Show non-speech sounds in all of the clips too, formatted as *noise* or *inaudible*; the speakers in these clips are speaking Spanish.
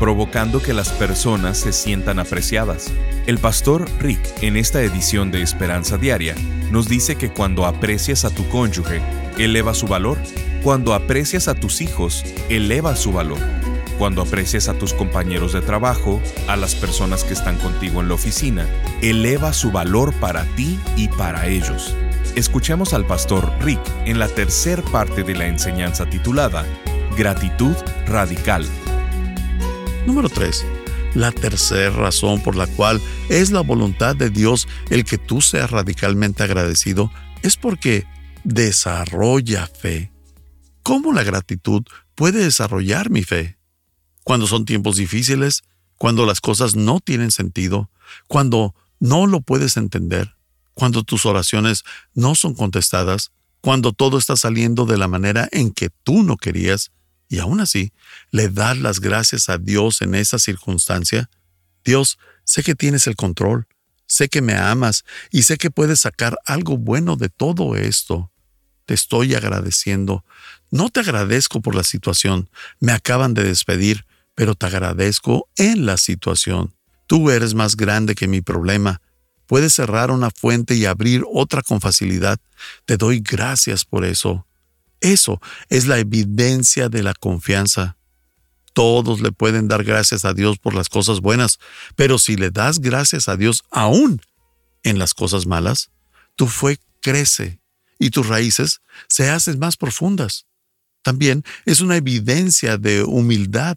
provocando que las personas se sientan apreciadas. El pastor Rick, en esta edición de Esperanza Diaria, nos dice que cuando aprecias a tu cónyuge, eleva su valor. Cuando aprecias a tus hijos, eleva su valor. Cuando aprecias a tus compañeros de trabajo, a las personas que están contigo en la oficina, eleva su valor para ti y para ellos. Escuchemos al pastor Rick en la tercera parte de la enseñanza titulada Gratitud Radical. Número 3. La tercera razón por la cual es la voluntad de Dios el que tú seas radicalmente agradecido es porque desarrolla fe. ¿Cómo la gratitud puede desarrollar mi fe? Cuando son tiempos difíciles, cuando las cosas no tienen sentido, cuando no lo puedes entender, cuando tus oraciones no son contestadas, cuando todo está saliendo de la manera en que tú no querías, y aún así le das las gracias a Dios en esa circunstancia, Dios, sé que tienes el control, sé que me amas y sé que puedes sacar algo bueno de todo esto. Te estoy agradeciendo. No te agradezco por la situación, me acaban de despedir, pero te agradezco en la situación. Tú eres más grande que mi problema. Puedes cerrar una fuente y abrir otra con facilidad. Te doy gracias por eso. Eso es la evidencia de la confianza. Todos le pueden dar gracias a Dios por las cosas buenas, pero si le das gracias a Dios aún en las cosas malas, tu fe crece y tus raíces se hacen más profundas. También es una evidencia de humildad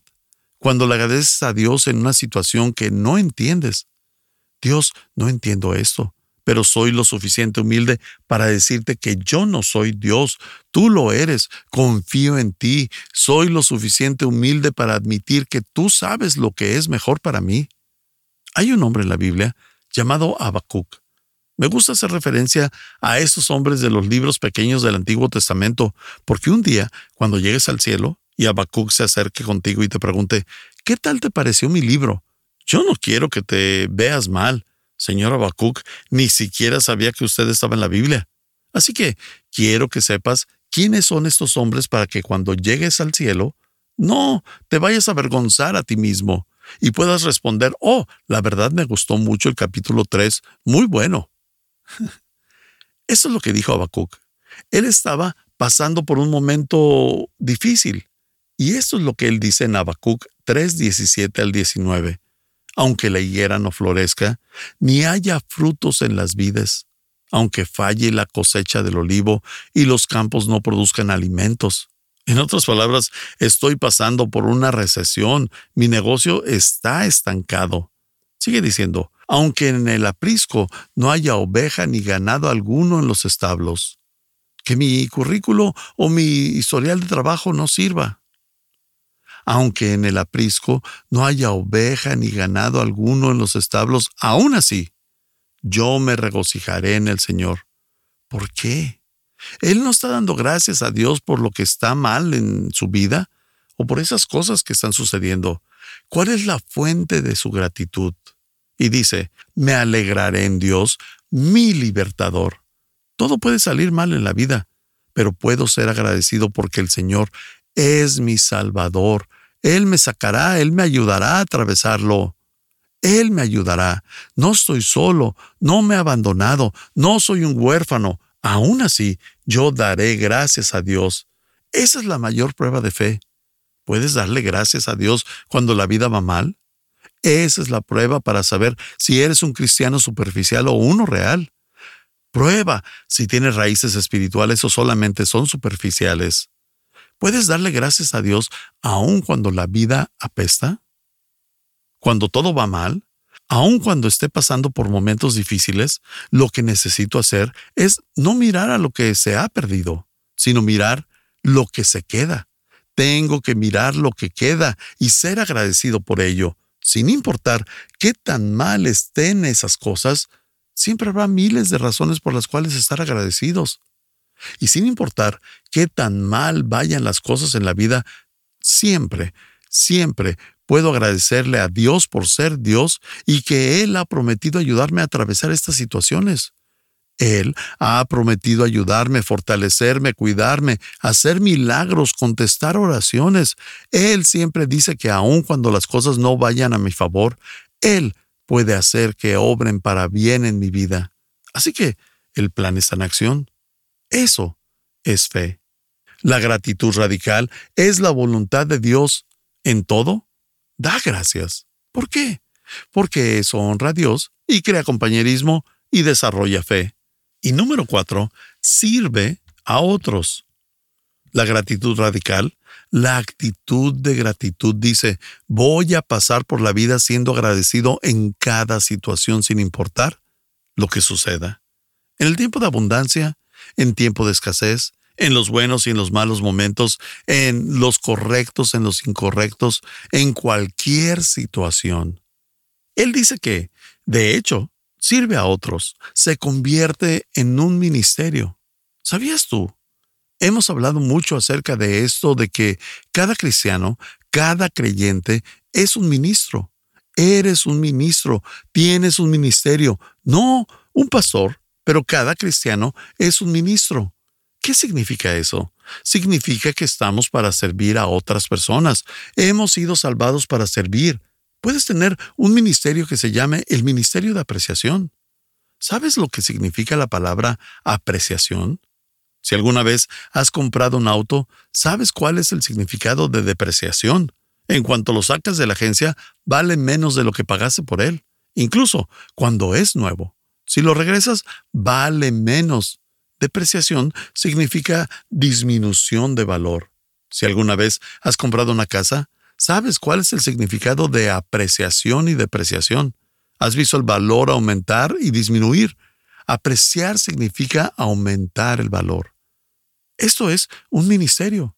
cuando le agradeces a Dios en una situación que no entiendes. Dios, no entiendo esto pero soy lo suficiente humilde para decirte que yo no soy Dios, tú lo eres, confío en ti, soy lo suficiente humilde para admitir que tú sabes lo que es mejor para mí. Hay un hombre en la Biblia llamado Habacuc. Me gusta hacer referencia a esos hombres de los libros pequeños del Antiguo Testamento, porque un día, cuando llegues al cielo y Habacuc se acerque contigo y te pregunte, ¿qué tal te pareció mi libro? Yo no quiero que te veas mal. Señor Habacuc, ni siquiera sabía que usted estaba en la Biblia. Así que quiero que sepas quiénes son estos hombres para que cuando llegues al cielo, no te vayas a avergonzar a ti mismo y puedas responder, oh, la verdad me gustó mucho el capítulo 3, muy bueno. *laughs* Eso es lo que dijo Habacuc. Él estaba pasando por un momento difícil. Y esto es lo que él dice en Habacuc 3, 17 al 19 aunque la higuera no florezca, ni haya frutos en las vides, aunque falle la cosecha del olivo y los campos no produzcan alimentos. En otras palabras, estoy pasando por una recesión, mi negocio está estancado. Sigue diciendo, aunque en el aprisco no haya oveja ni ganado alguno en los establos, que mi currículo o mi historial de trabajo no sirva aunque en el aprisco no haya oveja ni ganado alguno en los establos, aún así, yo me regocijaré en el Señor. ¿Por qué? Él no está dando gracias a Dios por lo que está mal en su vida o por esas cosas que están sucediendo. ¿Cuál es la fuente de su gratitud? Y dice, me alegraré en Dios, mi libertador. Todo puede salir mal en la vida, pero puedo ser agradecido porque el Señor es mi Salvador. Él me sacará, Él me ayudará a atravesarlo. Él me ayudará. No estoy solo, no me he abandonado, no soy un huérfano. Aún así, yo daré gracias a Dios. Esa es la mayor prueba de fe. ¿Puedes darle gracias a Dios cuando la vida va mal? Esa es la prueba para saber si eres un cristiano superficial o uno real. Prueba si tienes raíces espirituales o solamente son superficiales. ¿Puedes darle gracias a Dios aun cuando la vida apesta? Cuando todo va mal, aun cuando esté pasando por momentos difíciles, lo que necesito hacer es no mirar a lo que se ha perdido, sino mirar lo que se queda. tengo que mirar lo que queda y ser agradecido por ello. Sin importar qué tan mal estén esas cosas, siempre habrá miles de razones por las cuales estar agradecidos. Y sin importar qué tan mal vayan las cosas en la vida, siempre, siempre puedo agradecerle a Dios por ser Dios y que Él ha prometido ayudarme a atravesar estas situaciones. Él ha prometido ayudarme, fortalecerme, cuidarme, hacer milagros, contestar oraciones. Él siempre dice que aun cuando las cosas no vayan a mi favor, Él puede hacer que obren para bien en mi vida. Así que el plan está en acción. Eso es fe. La gratitud radical es la voluntad de Dios en todo. Da gracias. ¿Por qué? Porque eso honra a Dios y crea compañerismo y desarrolla fe. Y número cuatro, sirve a otros. La gratitud radical, la actitud de gratitud dice, voy a pasar por la vida siendo agradecido en cada situación sin importar lo que suceda. En el tiempo de abundancia, en tiempo de escasez, en los buenos y en los malos momentos, en los correctos, en los incorrectos, en cualquier situación. Él dice que, de hecho, sirve a otros, se convierte en un ministerio. ¿Sabías tú? Hemos hablado mucho acerca de esto, de que cada cristiano, cada creyente es un ministro. Eres un ministro, tienes un ministerio, no un pastor, pero cada cristiano es un ministro. ¿Qué significa eso? Significa que estamos para servir a otras personas. Hemos sido salvados para servir. Puedes tener un ministerio que se llame el Ministerio de Apreciación. ¿Sabes lo que significa la palabra apreciación? Si alguna vez has comprado un auto, sabes cuál es el significado de depreciación. En cuanto lo sacas de la agencia, vale menos de lo que pagaste por él, incluso cuando es nuevo. Si lo regresas, vale menos. Depreciación significa disminución de valor. Si alguna vez has comprado una casa, sabes cuál es el significado de apreciación y depreciación. Has visto el valor aumentar y disminuir. Apreciar significa aumentar el valor. Esto es un ministerio.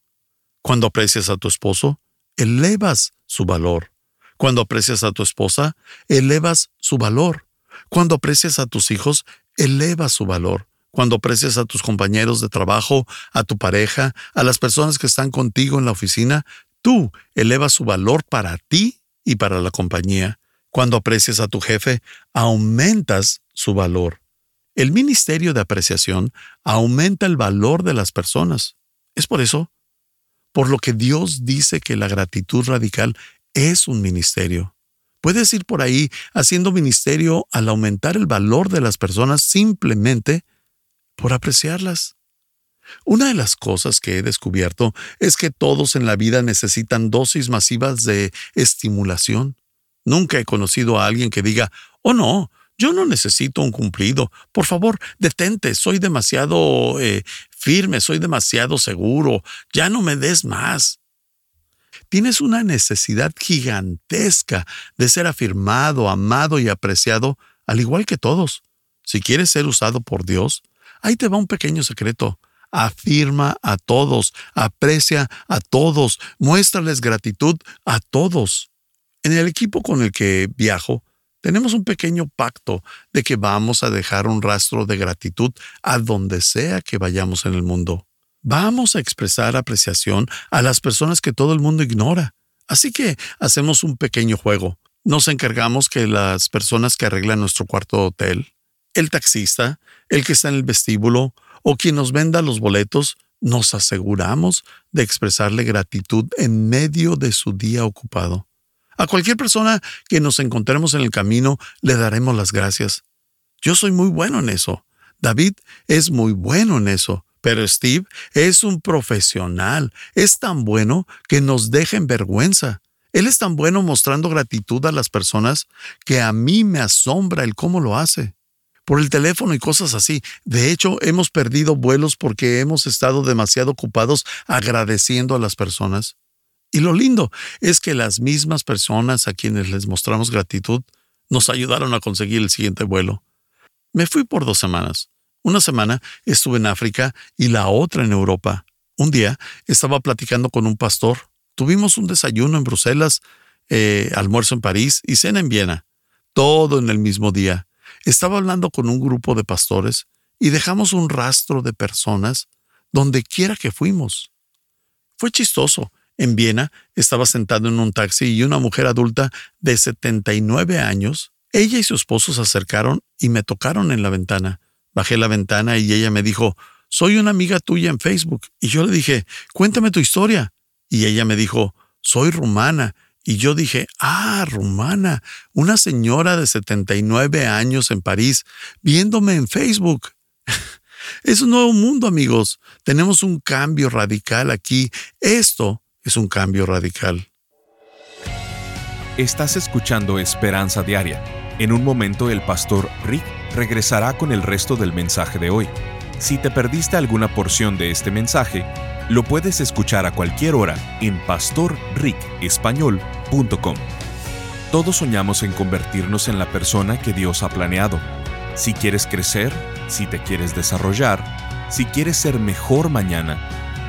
Cuando aprecias a tu esposo, elevas su valor. Cuando aprecias a tu esposa, elevas su valor. Cuando aprecias a tus hijos, eleva su valor. Cuando aprecias a tus compañeros de trabajo, a tu pareja, a las personas que están contigo en la oficina, tú elevas su valor para ti y para la compañía. Cuando aprecias a tu jefe, aumentas su valor. El ministerio de apreciación aumenta el valor de las personas. Es por eso, por lo que Dios dice que la gratitud radical es un ministerio. Puedes ir por ahí haciendo ministerio al aumentar el valor de las personas simplemente por apreciarlas. Una de las cosas que he descubierto es que todos en la vida necesitan dosis masivas de estimulación. Nunca he conocido a alguien que diga, oh no, yo no necesito un cumplido. Por favor, detente, soy demasiado eh, firme, soy demasiado seguro, ya no me des más. Tienes una necesidad gigantesca de ser afirmado, amado y apreciado, al igual que todos. Si quieres ser usado por Dios, ahí te va un pequeño secreto. Afirma a todos, aprecia a todos, muéstrales gratitud a todos. En el equipo con el que viajo, tenemos un pequeño pacto de que vamos a dejar un rastro de gratitud a donde sea que vayamos en el mundo vamos a expresar apreciación a las personas que todo el mundo ignora. Así que hacemos un pequeño juego. Nos encargamos que las personas que arreglan nuestro cuarto de hotel, el taxista, el que está en el vestíbulo o quien nos venda los boletos, nos aseguramos de expresarle gratitud en medio de su día ocupado. A cualquier persona que nos encontremos en el camino le daremos las gracias. Yo soy muy bueno en eso. David es muy bueno en eso. Pero Steve es un profesional, es tan bueno que nos deja en vergüenza. Él es tan bueno mostrando gratitud a las personas que a mí me asombra el cómo lo hace. Por el teléfono y cosas así. De hecho, hemos perdido vuelos porque hemos estado demasiado ocupados agradeciendo a las personas. Y lo lindo es que las mismas personas a quienes les mostramos gratitud nos ayudaron a conseguir el siguiente vuelo. Me fui por dos semanas. Una semana estuve en África y la otra en Europa. Un día estaba platicando con un pastor. Tuvimos un desayuno en Bruselas, eh, almuerzo en París y cena en Viena. Todo en el mismo día. Estaba hablando con un grupo de pastores y dejamos un rastro de personas donde quiera que fuimos. Fue chistoso. En Viena estaba sentado en un taxi y una mujer adulta de 79 años. Ella y su esposo se acercaron y me tocaron en la ventana. Bajé la ventana y ella me dijo, soy una amiga tuya en Facebook. Y yo le dije, cuéntame tu historia. Y ella me dijo, soy rumana. Y yo dije, ah, rumana, una señora de 79 años en París, viéndome en Facebook. *laughs* es un nuevo mundo, amigos. Tenemos un cambio radical aquí. Esto es un cambio radical. Estás escuchando Esperanza Diaria. En un momento el pastor Rick regresará con el resto del mensaje de hoy. Si te perdiste alguna porción de este mensaje, lo puedes escuchar a cualquier hora en pastorricespañol.com. Todos soñamos en convertirnos en la persona que Dios ha planeado. Si quieres crecer, si te quieres desarrollar, si quieres ser mejor mañana,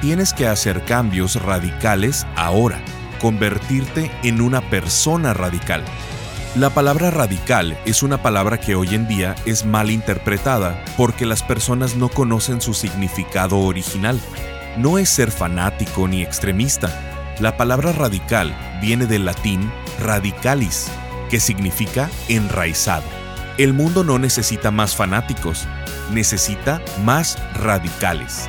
tienes que hacer cambios radicales ahora, convertirte en una persona radical. La palabra radical es una palabra que hoy en día es mal interpretada porque las personas no conocen su significado original. No es ser fanático ni extremista. La palabra radical viene del latín radicalis, que significa enraizado. El mundo no necesita más fanáticos, necesita más radicales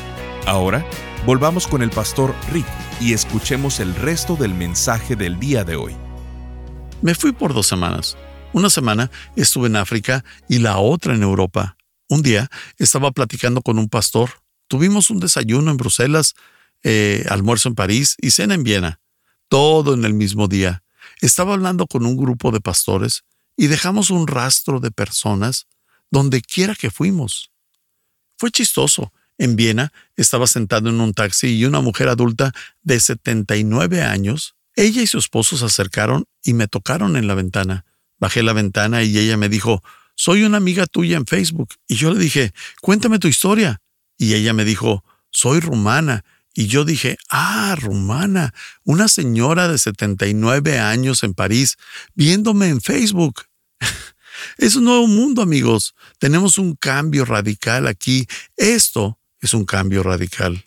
Ahora, volvamos con el pastor Rick y escuchemos el resto del mensaje del día de hoy. Me fui por dos semanas. Una semana estuve en África y la otra en Europa. Un día estaba platicando con un pastor. Tuvimos un desayuno en Bruselas, eh, almuerzo en París y cena en Viena. Todo en el mismo día. Estaba hablando con un grupo de pastores y dejamos un rastro de personas donde quiera que fuimos. Fue chistoso en Viena estaba sentado en un taxi y una mujer adulta de 79 años, ella y su esposo se acercaron y me tocaron en la ventana. Bajé la ventana y ella me dijo, soy una amiga tuya en Facebook. Y yo le dije, cuéntame tu historia. Y ella me dijo, soy rumana. Y yo dije, ah, rumana, una señora de 79 años en París, viéndome en Facebook. *laughs* es un nuevo mundo, amigos. Tenemos un cambio radical aquí. Esto es un cambio radical.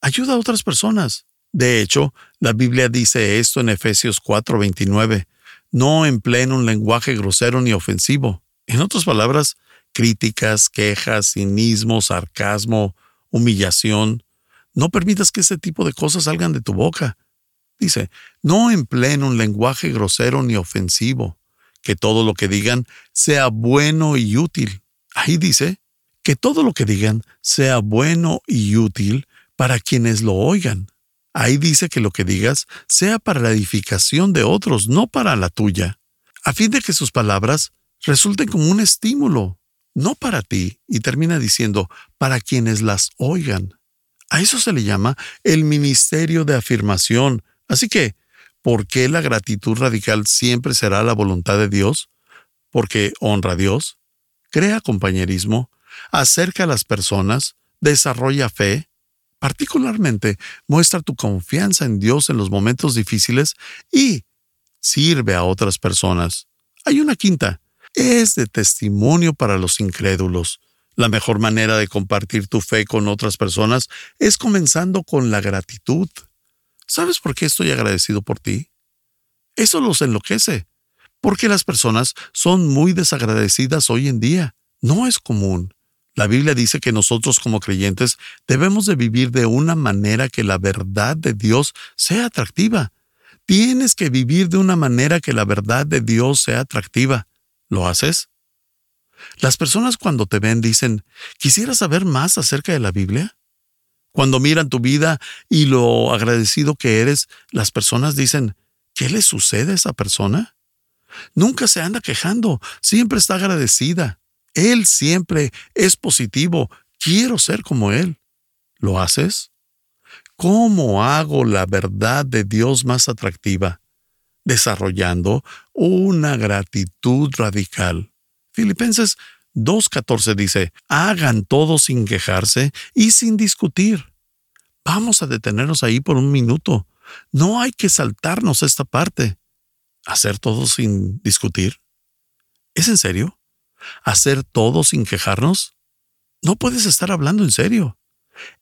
Ayuda a otras personas. De hecho, la Biblia dice esto en Efesios 4:29. No empleen un lenguaje grosero ni ofensivo. En otras palabras, críticas, quejas, cinismo, sarcasmo, humillación. No permitas que ese tipo de cosas salgan de tu boca. Dice, no empleen un lenguaje grosero ni ofensivo. Que todo lo que digan sea bueno y útil. Ahí dice, que todo lo que digan sea bueno y útil para quienes lo oigan. Ahí dice que lo que digas sea para la edificación de otros, no para la tuya, a fin de que sus palabras resulten como un estímulo, no para ti, y termina diciendo, para quienes las oigan. A eso se le llama el ministerio de afirmación. Así que, ¿por qué la gratitud radical siempre será la voluntad de Dios? Porque honra a Dios, crea compañerismo, acerca a las personas, desarrolla fe, particularmente muestra tu confianza en Dios en los momentos difíciles y sirve a otras personas. Hay una quinta, es de testimonio para los incrédulos. La mejor manera de compartir tu fe con otras personas es comenzando con la gratitud. ¿Sabes por qué estoy agradecido por ti? Eso los enloquece, porque las personas son muy desagradecidas hoy en día. No es común. La Biblia dice que nosotros como creyentes debemos de vivir de una manera que la verdad de Dios sea atractiva. Tienes que vivir de una manera que la verdad de Dios sea atractiva. ¿Lo haces? Las personas cuando te ven dicen, ¿quisieras saber más acerca de la Biblia? Cuando miran tu vida y lo agradecido que eres, las personas dicen, ¿qué le sucede a esa persona? Nunca se anda quejando, siempre está agradecida. Él siempre es positivo, quiero ser como Él. ¿Lo haces? ¿Cómo hago la verdad de Dios más atractiva? Desarrollando una gratitud radical. Filipenses 2.14 dice, hagan todo sin quejarse y sin discutir. Vamos a detenernos ahí por un minuto. No hay que saltarnos esta parte. ¿Hacer todo sin discutir? ¿Es en serio? ¿Hacer todo sin quejarnos? No puedes estar hablando en serio.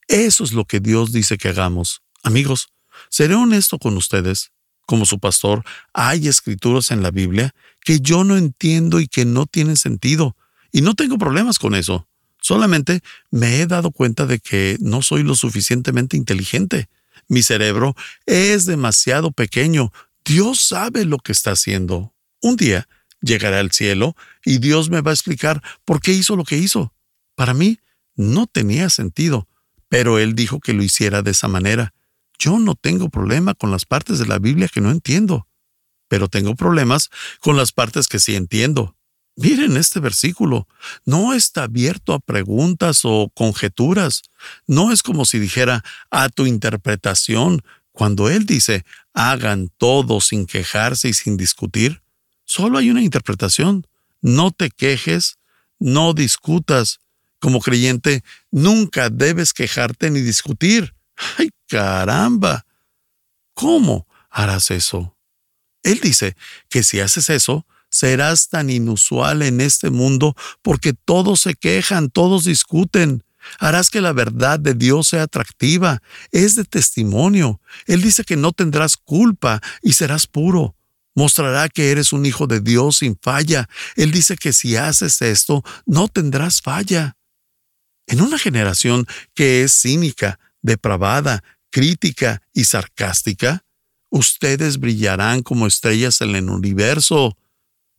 Eso es lo que Dios dice que hagamos. Amigos, seré honesto con ustedes como su pastor, hay escrituras en la Biblia que yo no entiendo y que no tienen sentido, y no tengo problemas con eso. Solamente me he dado cuenta de que no soy lo suficientemente inteligente. Mi cerebro es demasiado pequeño. Dios sabe lo que está haciendo. Un día llegaré al cielo y Dios me va a explicar por qué hizo lo que hizo. Para mí no tenía sentido, pero Él dijo que lo hiciera de esa manera. Yo no tengo problema con las partes de la Biblia que no entiendo, pero tengo problemas con las partes que sí entiendo. Miren este versículo. No está abierto a preguntas o conjeturas. No es como si dijera a tu interpretación. Cuando Él dice, hagan todo sin quejarse y sin discutir, solo hay una interpretación. No te quejes, no discutas. Como creyente, nunca debes quejarte ni discutir. ¡Ay, caramba! ¿Cómo harás eso? Él dice que si haces eso, serás tan inusual en este mundo porque todos se quejan, todos discuten. Harás que la verdad de Dios sea atractiva, es de testimonio. Él dice que no tendrás culpa y serás puro. Mostrará que eres un hijo de Dios sin falla. Él dice que si haces esto, no tendrás falla. En una generación que es cínica, depravada, crítica y sarcástica, ustedes brillarán como estrellas en el universo.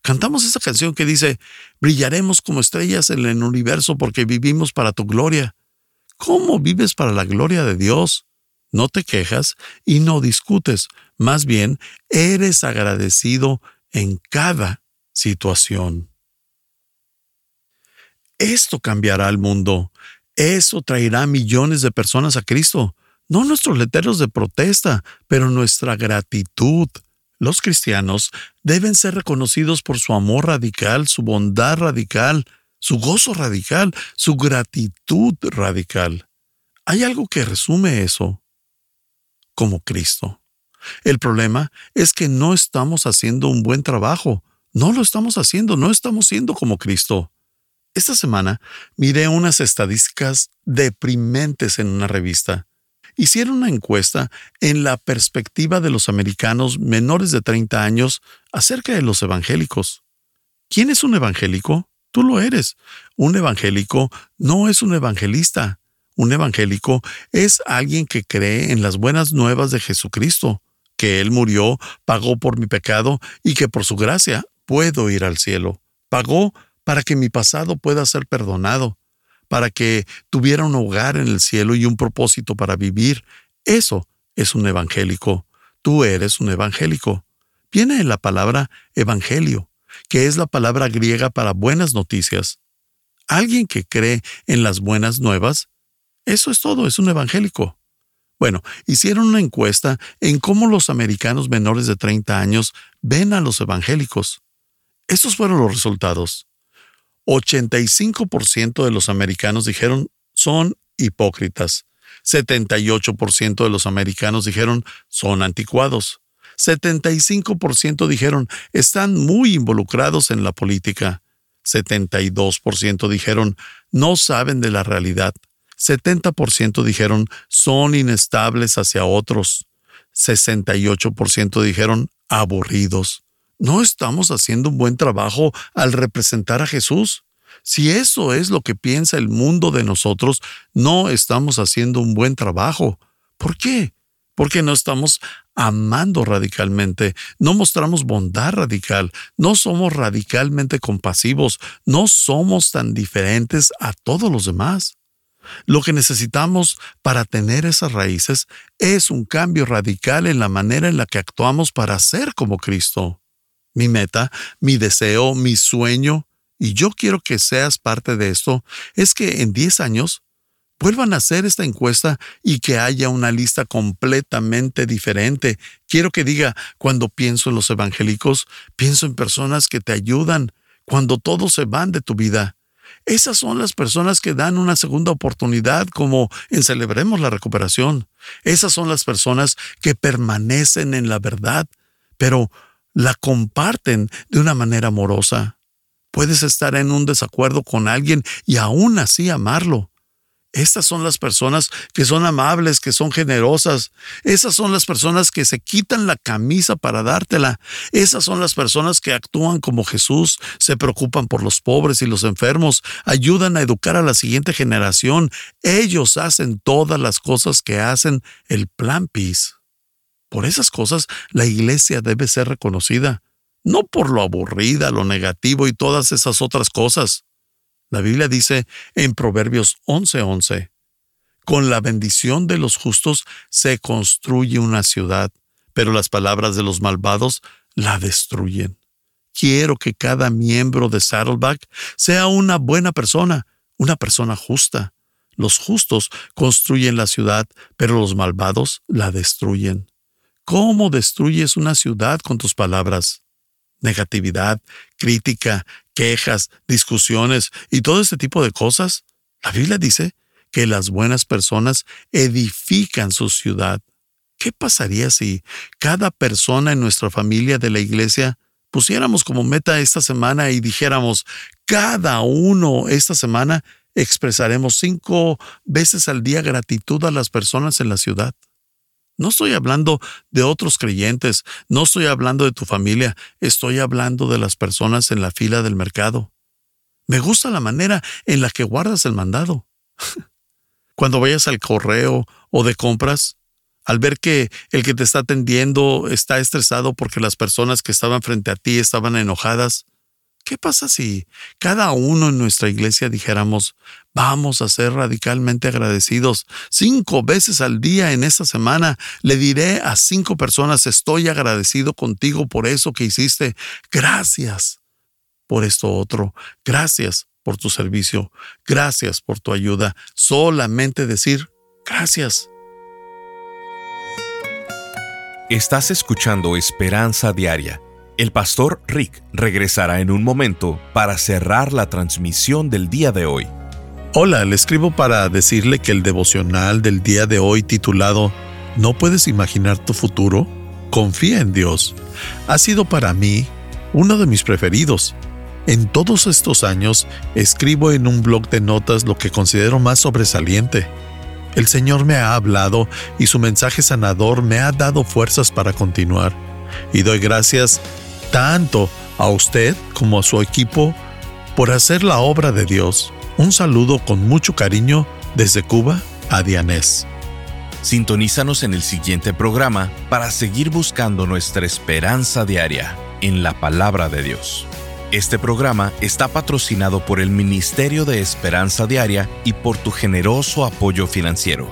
Cantamos esa canción que dice, brillaremos como estrellas en el universo porque vivimos para tu gloria. ¿Cómo vives para la gloria de Dios? No te quejas y no discutes, más bien eres agradecido en cada situación. Esto cambiará el mundo. Eso traerá millones de personas a Cristo. No nuestros letreros de protesta, pero nuestra gratitud. Los cristianos deben ser reconocidos por su amor radical, su bondad radical, su gozo radical, su gratitud radical. Hay algo que resume eso. Como Cristo. El problema es que no estamos haciendo un buen trabajo. No lo estamos haciendo, no estamos siendo como Cristo. Esta semana miré unas estadísticas deprimentes en una revista. Hicieron una encuesta en la perspectiva de los americanos menores de 30 años acerca de los evangélicos. ¿Quién es un evangélico? Tú lo eres. Un evangélico no es un evangelista. Un evangélico es alguien que cree en las buenas nuevas de Jesucristo, que Él murió, pagó por mi pecado y que por su gracia puedo ir al cielo. Pagó para que mi pasado pueda ser perdonado, para que tuviera un hogar en el cielo y un propósito para vivir. Eso es un evangélico. Tú eres un evangélico. Viene de la palabra evangelio, que es la palabra griega para buenas noticias. Alguien que cree en las buenas nuevas, eso es todo, es un evangélico. Bueno, hicieron una encuesta en cómo los americanos menores de 30 años ven a los evangélicos. Estos fueron los resultados. 85% de los americanos dijeron son hipócritas. 78% de los americanos dijeron son anticuados. 75% dijeron están muy involucrados en la política. 72% dijeron no saben de la realidad. 70% dijeron son inestables hacia otros. 68% dijeron aburridos. ¿No estamos haciendo un buen trabajo al representar a Jesús? Si eso es lo que piensa el mundo de nosotros, no estamos haciendo un buen trabajo. ¿Por qué? Porque no estamos amando radicalmente, no mostramos bondad radical, no somos radicalmente compasivos, no somos tan diferentes a todos los demás. Lo que necesitamos para tener esas raíces es un cambio radical en la manera en la que actuamos para ser como Cristo. Mi meta, mi deseo, mi sueño y yo quiero que seas parte de esto, es que en 10 años vuelvan a hacer esta encuesta y que haya una lista completamente diferente. Quiero que diga, cuando pienso en los evangélicos, pienso en personas que te ayudan cuando todos se van de tu vida. Esas son las personas que dan una segunda oportunidad como en Celebremos la Recuperación. Esas son las personas que permanecen en la verdad, pero la comparten de una manera amorosa. Puedes estar en un desacuerdo con alguien y aún así amarlo. Estas son las personas que son amables, que son generosas. Esas son las personas que se quitan la camisa para dártela. Esas son las personas que actúan como Jesús, se preocupan por los pobres y los enfermos, ayudan a educar a la siguiente generación. Ellos hacen todas las cosas que hacen el plan PIS. Por esas cosas la iglesia debe ser reconocida no por lo aburrida, lo negativo y todas esas otras cosas. La Biblia dice en Proverbios 11:11, con la bendición de los justos se construye una ciudad, pero las palabras de los malvados la destruyen. Quiero que cada miembro de Saddleback sea una buena persona, una persona justa. Los justos construyen la ciudad, pero los malvados la destruyen. ¿Cómo destruyes una ciudad con tus palabras? Negatividad, crítica, quejas, discusiones y todo este tipo de cosas, la Biblia dice que las buenas personas edifican su ciudad. ¿Qué pasaría si cada persona en nuestra familia de la iglesia pusiéramos como meta esta semana y dijéramos, cada uno esta semana expresaremos cinco veces al día gratitud a las personas en la ciudad? No estoy hablando de otros creyentes, no estoy hablando de tu familia, estoy hablando de las personas en la fila del mercado. Me gusta la manera en la que guardas el mandado. *laughs* Cuando vayas al correo o de compras, al ver que el que te está atendiendo está estresado porque las personas que estaban frente a ti estaban enojadas, ¿Qué pasa si cada uno en nuestra iglesia dijéramos, vamos a ser radicalmente agradecidos? Cinco veces al día en esta semana le diré a cinco personas, estoy agradecido contigo por eso que hiciste. Gracias por esto otro. Gracias por tu servicio. Gracias por tu ayuda. Solamente decir gracias. Estás escuchando Esperanza Diaria el pastor Rick regresará en un momento para cerrar la transmisión del día de hoy. Hola, le escribo para decirle que el devocional del día de hoy titulado ¿No puedes imaginar tu futuro? Confía en Dios. Ha sido para mí uno de mis preferidos. En todos estos años escribo en un blog de notas lo que considero más sobresaliente. El Señor me ha hablado y su mensaje sanador me ha dado fuerzas para continuar. Y doy gracias tanto a usted como a su equipo por hacer la obra de Dios. Un saludo con mucho cariño desde Cuba a Dianés. Sintonízanos en el siguiente programa para seguir buscando nuestra esperanza diaria en la palabra de Dios. Este programa está patrocinado por el Ministerio de Esperanza Diaria y por tu generoso apoyo financiero.